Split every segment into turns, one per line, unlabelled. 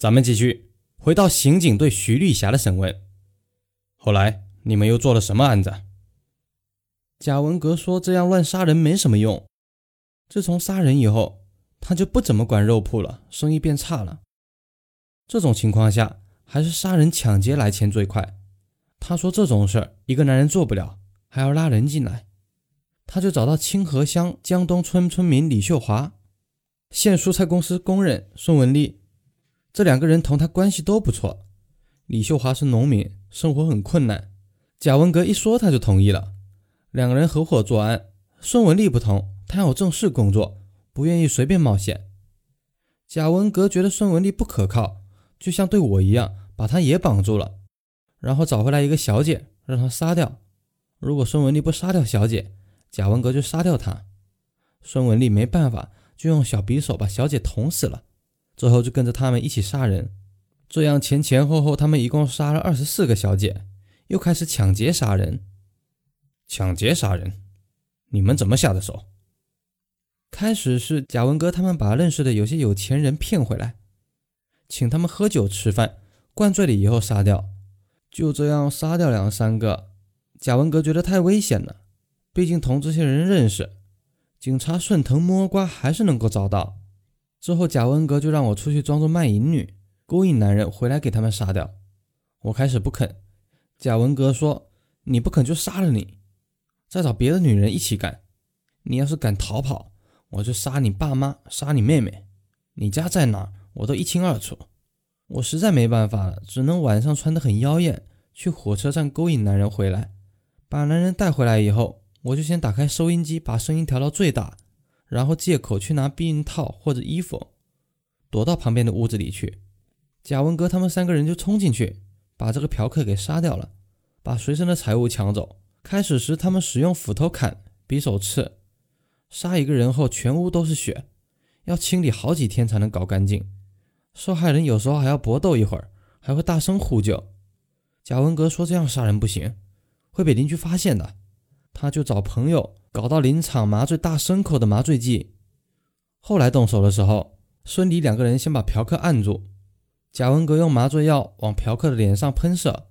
咱们继续回到刑警对徐丽霞的审问。后来你们又做了什么案子？
贾文革说：“这样乱杀人没什么用。自从杀人以后，他就不怎么管肉铺了，生意变差了。这种情况下，还是杀人抢劫来钱最快。他说这种事儿一个男人做不了，还要拉人进来。他就找到清河乡江东村村民李秀华，县蔬菜公司工人孙文丽。”这两个人同他关系都不错。李秀华是农民，生活很困难。贾文革一说，他就同意了。两个人合伙作案。孙文丽不同，他有正式工作，不愿意随便冒险。贾文革觉得孙文丽不可靠，就像对我一样，把他也绑住了，然后找回来一个小姐，让他杀掉。如果孙文丽不杀掉小姐，贾文革就杀掉他。孙文丽没办法，就用小匕首把小姐捅死了。之后就跟着他们一起杀人，这样前前后后他们一共杀了二十四个小姐，又开始抢劫杀人。
抢劫杀人，你们怎么下的手？
开始是贾文革他们把认识的有些有钱人骗回来，请他们喝酒吃饭，灌醉了以后杀掉。就这样杀掉两三个，贾文革觉得太危险了，毕竟同这些人认识，警察顺藤摸瓜还是能够找到。之后，贾文革就让我出去装作卖淫女，勾引男人回来给他们杀掉。我开始不肯，贾文革说：“你不肯就杀了你，再找别的女人一起干。你要是敢逃跑，我就杀你爸妈，杀你妹妹，你家在哪我都一清二楚。”我实在没办法了，只能晚上穿得很妖艳，去火车站勾引男人回来。把男人带回来以后，我就先打开收音机，把声音调到最大。然后借口去拿避孕套或者衣服，躲到旁边的屋子里去。贾文革他们三个人就冲进去，把这个嫖客给杀掉了，把随身的财物抢走。开始时他们使用斧头砍，匕首刺，杀一个人后全屋都是血，要清理好几天才能搞干净。受害人有时候还要搏斗一会儿，还会大声呼救。贾文革说这样杀人不行，会被邻居发现的，他就找朋友。搞到林场麻醉大牲口的麻醉剂，后来动手的时候，孙李两个人先把嫖客按住，贾文革用麻醉药往嫖客的脸上喷射，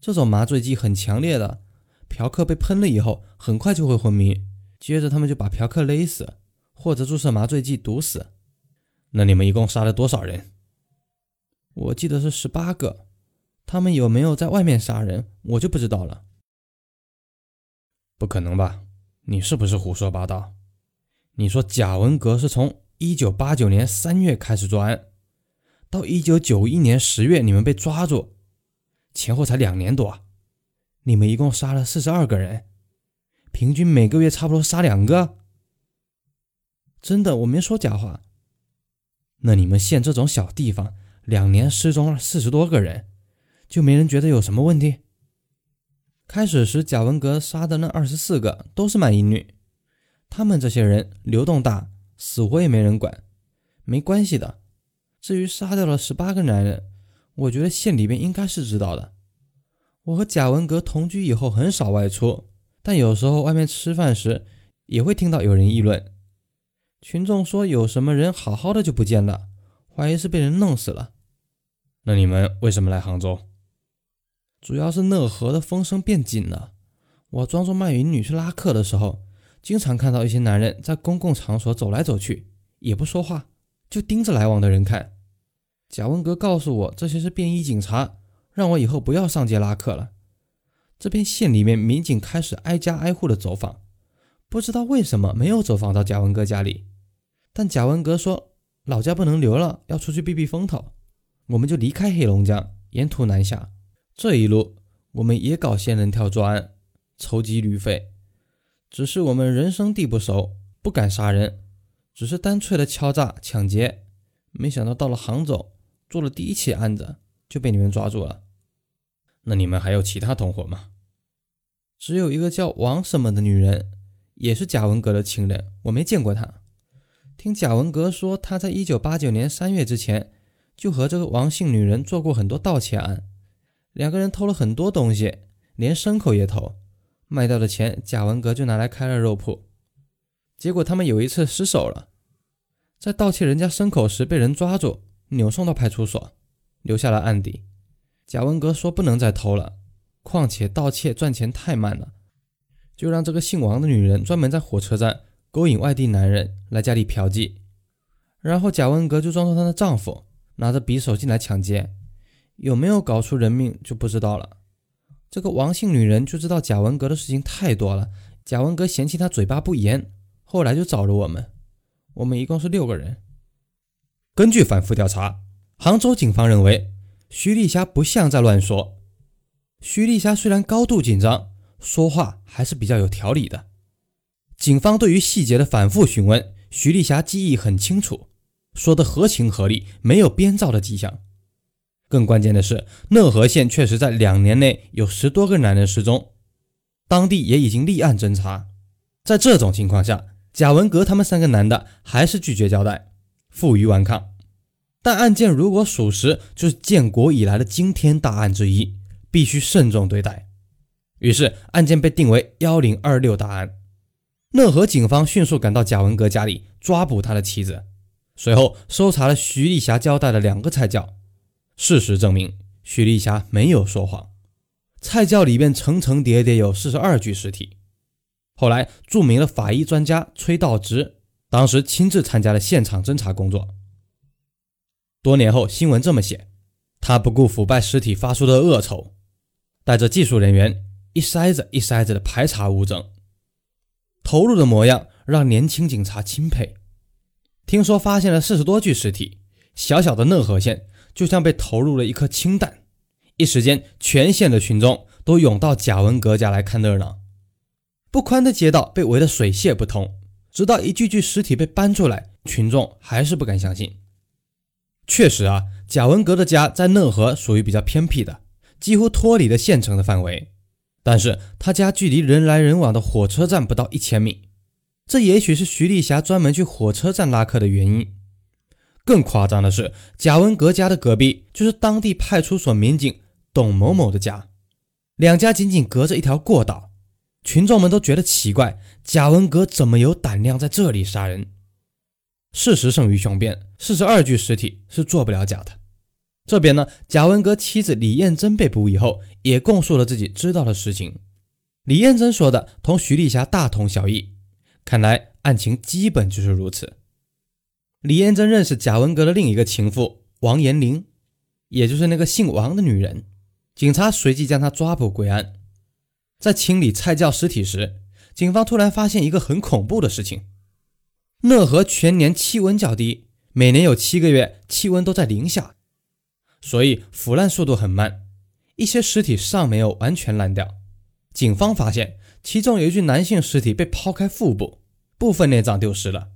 这种麻醉剂很强烈的，嫖客被喷了以后很快就会昏迷，接着他们就把嫖客勒死，或者注射麻醉剂毒死。
那你们一共杀了多少人？
我记得是十八个，他们有没有在外面杀人，我就不知道了。
不可能吧？你是不是胡说八道？你说贾文革是从一九八九年三月开始作案，到一九九一年十月你们被抓住，前后才两年多，你们一共杀了四十二个人，平均每个月差不多杀两个。
真的，我没说假话。
那你们县这种小地方，两年失踪了四十多个人，就没人觉得有什么问题？
开始时，贾文革杀的那二十四个都是卖淫女，他们这些人流动大，死活也没人管，没关系的。至于杀掉了十八个男人，我觉得县里边应该是知道的。我和贾文革同居以后很少外出，但有时候外面吃饭时也会听到有人议论，群众说有什么人好好的就不见了，怀疑是被人弄死了。
那你们为什么来杭州？
主要是讷河的风声变紧了。我装作卖淫女去拉客的时候，经常看到一些男人在公共场所走来走去，也不说话，就盯着来往的人看。贾文革告诉我，这些是便衣警察，让我以后不要上街拉客了。这边县里面民警开始挨家挨户的走访，不知道为什么没有走访到贾文革家里。但贾文革说老家不能留了，要出去避避风头，我们就离开黑龙江，沿途南下。这一路，我们也搞仙人跳作案，筹集旅费。只是我们人生地不熟，不敢杀人，只是单纯的敲诈抢劫。没想到到了杭州，做了第一起案子，就被你们抓住了。
那你们还有其他同伙吗？
只有一个叫王什么的女人，也是贾文革的情人，我没见过她。听贾文革说，他在一九八九年三月之前，就和这个王姓女人做过很多盗窃案。两个人偷了很多东西，连牲口也偷，卖掉的钱贾文革就拿来开了肉铺。结果他们有一次失手了，在盗窃人家牲口时被人抓住，扭送到派出所，留下了案底。贾文革说不能再偷了，况且盗窃赚钱太慢了，就让这个姓王的女人专门在火车站勾引外地男人来家里嫖妓，然后贾文革就装作她的丈夫，拿着匕首进来抢劫。有没有搞出人命就不知道了。这个王姓女人就知道贾文革的事情太多了，贾文革嫌弃她嘴巴不严，后来就找了我们。我们一共是六个人。
根据反复调查，杭州警方认为徐丽霞不像在乱说。徐丽霞虽然高度紧张，说话还是比较有条理的。警方对于细节的反复询问，徐丽霞记忆很清楚，说的合情合理，没有编造的迹象。更关键的是，讷河县确实在两年内有十多个男人失踪，当地也已经立案侦查。在这种情况下，贾文革他们三个男的还是拒绝交代，负隅顽抗。但案件如果属实，就是建国以来的惊天大案之一，必须慎重对待。于是，案件被定为幺零二六大案。讷河警方迅速赶到贾文革家里，抓捕他的妻子，随后搜查了徐丽霞交代的两个菜窖。事实证明，许丽霞没有说谎。菜窖里面层层叠叠有四十二具尸体。后来，著名的法医专家崔道直当时亲自参加了现场侦查工作。多年后，新闻这么写：他不顾腐败尸体发出的恶臭，带着技术人员一筛子一筛子的排查物证，投入的模样让年轻警察钦佩。听说发现了四十多具尸体，小小的讷河县。就像被投入了一颗氢弹，一时间，全县的群众都涌到贾文革家来看热闹。不宽的街道被围得水泄不通，直到一具具尸体被搬出来，群众还是不敢相信。确实啊，贾文革的家在讷河属于比较偏僻的，几乎脱离了县城的范围。但是他家距离人来人往的火车站不到一千米，这也许是徐丽霞专门去火车站拉客的原因。更夸张的是，贾文革家的隔壁就是当地派出所民警董某某的家，两家仅仅隔着一条过道。群众们都觉得奇怪，贾文革怎么有胆量在这里杀人？事实胜于雄辩，四十二具尸体是做不了假的。这边呢，贾文革妻子李艳珍被捕以后，也供述了自己知道的事情。李艳珍说的同徐丽霞大同小异，看来案情基本就是如此。李彦珍认识贾文革的另一个情妇王延玲，也就是那个姓王的女人。警察随即将她抓捕归案。在清理菜窖尸体时，警方突然发现一个很恐怖的事情：讷河全年气温较低，每年有七个月气温都在零下，所以腐烂速度很慢。一些尸体尚没有完全烂掉。警方发现其中有一具男性尸体被剖开腹部，部分内脏丢失了。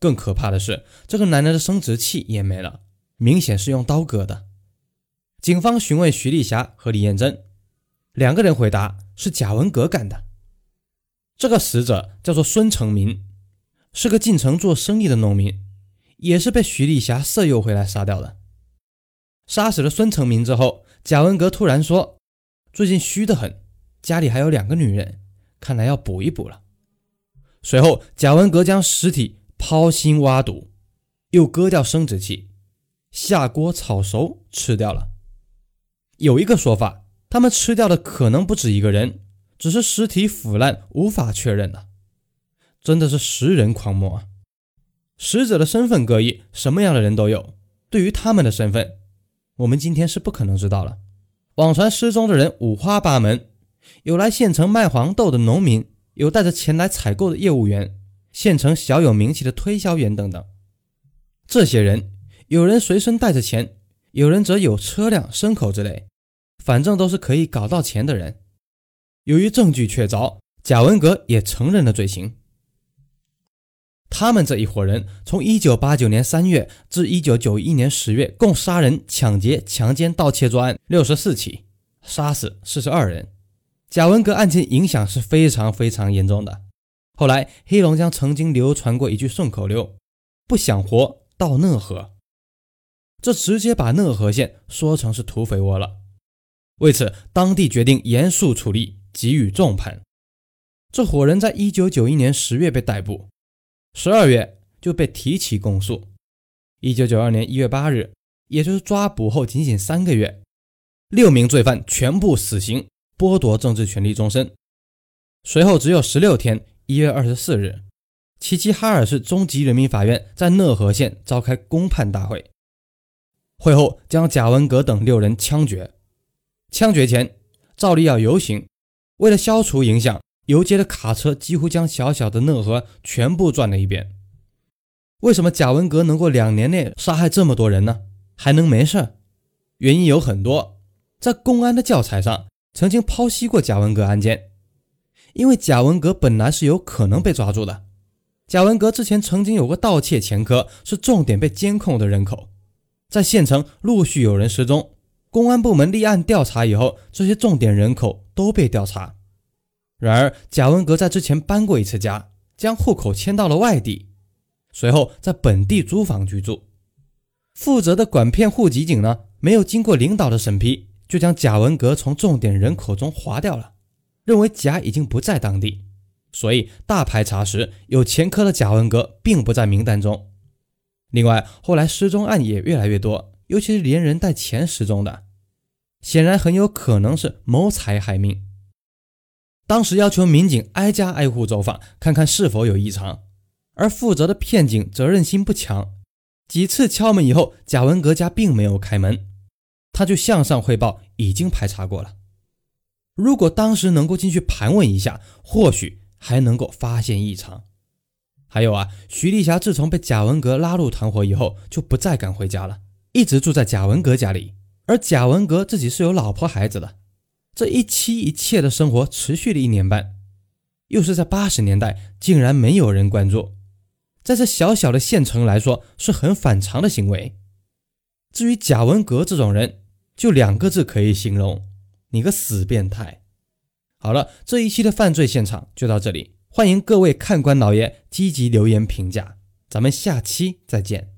更可怕的是，这个男人的生殖器也没了，明显是用刀割的。警方询问徐丽霞和李艳珍，两个人回答是贾文革干的。这个死者叫做孙成民，是个进城做生意的农民，也是被徐丽霞色诱回来杀掉的。杀死了孙成民之后，贾文革突然说：“最近虚得很，家里还有两个女人，看来要补一补了。”随后，贾文革将尸体。剖心挖肚，又割掉生殖器，下锅炒熟吃掉了。有一个说法，他们吃掉的可能不止一个人，只是尸体腐烂无法确认了。真的是食人狂魔啊！死者的身份各异，什么样的人都有。对于他们的身份，我们今天是不可能知道了。网传失踪的人五花八门，有来县城卖黄豆的农民，有带着钱来采购的业务员。县城小有名气的推销员等等，这些人有人随身带着钱，有人则有车辆、牲口之类，反正都是可以搞到钱的人。由于证据确凿，贾文革也承认了罪行。他们这一伙人从1989年3月至1991年10月，共杀人、抢劫、强奸、盗窃作案六十四起，杀死四十二人。贾文革案件影响是非常非常严重的。后来，黑龙江曾经流传过一句顺口溜：“不想活到讷河。”这直接把讷河县说成是土匪窝了。为此，当地决定严肃处理，给予重判。这伙人在一九九一年十月被逮捕，十二月就被提起公诉。一九九二年一月八日，
也就是抓捕后仅仅三个月，六名罪犯全部死刑，剥夺政治权利终身。随后只有十六天，一月二十四日，齐齐哈尔市中级人民法院在讷河县召开公判大会，会后将贾文革等六人枪决。枪决前，照例要游行，为了消除影响，游街的卡车几乎将小小的讷河全部转了一遍。为什么贾文革能够两年内杀害这么多人呢？还能没事？原因有很多。在公安的教材上曾经剖析过贾文革案件，因为贾文革本来是有可能被抓住的。贾文革之前曾经有过盗窃前科，是重点被监控的人口，在县城陆续有人失踪，公安部门立案调查以后，这些重点人口都被调查。然而，贾文革在之前搬过一次家，将户口迁到了外地。随后在本地租房居住，负责的管片户籍警呢，没有经过领导的审批，就将贾文革从重点人口中划掉了，认为甲已经不在当地，所以大排查时，有前科的贾文革并不在名单中。另外，后来失踪案也越来越多，尤其是连人带钱失踪的，显然很有可能是谋财害命。当时要求民警挨家挨户走访，看看是否有异常。而负责的片警责任心不强，几次敲门以后，贾文革家并没有开门，他就向上汇报已经排查过了。如果当时能够进去盘问一下，或许还能够发现异常。还有啊，徐丽霞自从被贾文革拉入团伙以后，就不再敢回家了，一直住在贾文革家里。而贾文革自己是有老婆孩子的，这一妻一妾的生活持续了一年半，又是在八十年代，竟然没有人关注。在这小小的县城来说，是很反常的行为。至于贾文革这种人，就两个字可以形容：你个死变态！好了，这一期的犯罪现场就到这里，欢迎各位看官老爷积极留言评价，咱们下期再见。